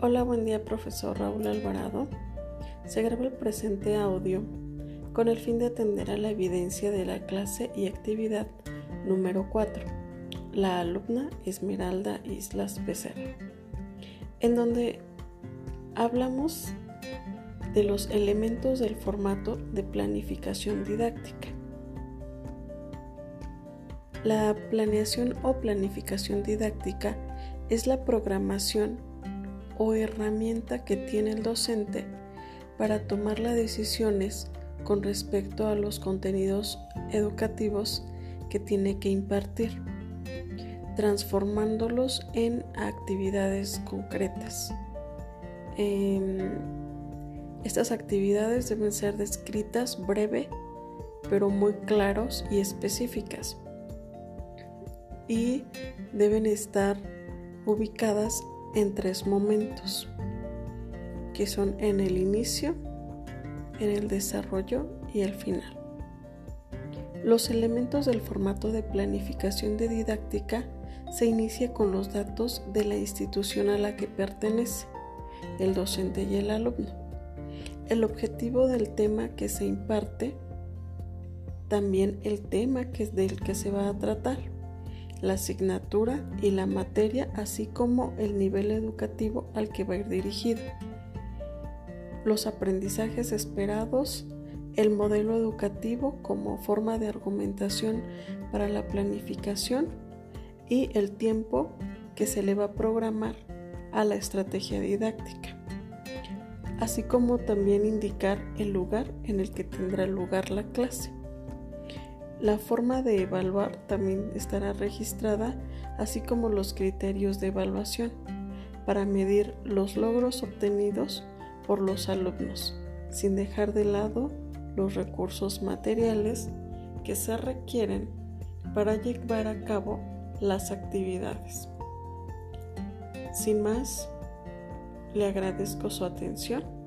Hola, buen día, profesor Raúl Alvarado. Se graba el presente audio con el fin de atender a la evidencia de la clase y actividad número 4, la alumna Esmeralda Islas Becerra, en donde hablamos de los elementos del formato de planificación didáctica. La planeación o planificación didáctica es la programación o herramienta que tiene el docente para tomar las decisiones con respecto a los contenidos educativos que tiene que impartir, transformándolos en actividades concretas. Em, estas actividades deben ser descritas breve, pero muy claros y específicas. Y deben estar ubicadas en tres momentos, que son en el inicio, en el desarrollo y el final. Los elementos del formato de planificación de didáctica se inicia con los datos de la institución a la que pertenece, el docente y el alumno. El objetivo del tema que se imparte, también el tema que es del que se va a tratar la asignatura y la materia, así como el nivel educativo al que va a ir dirigido. Los aprendizajes esperados, el modelo educativo como forma de argumentación para la planificación y el tiempo que se le va a programar a la estrategia didáctica, así como también indicar el lugar en el que tendrá lugar la clase. La forma de evaluar también estará registrada, así como los criterios de evaluación, para medir los logros obtenidos por los alumnos, sin dejar de lado los recursos materiales que se requieren para llevar a cabo las actividades. Sin más, le agradezco su atención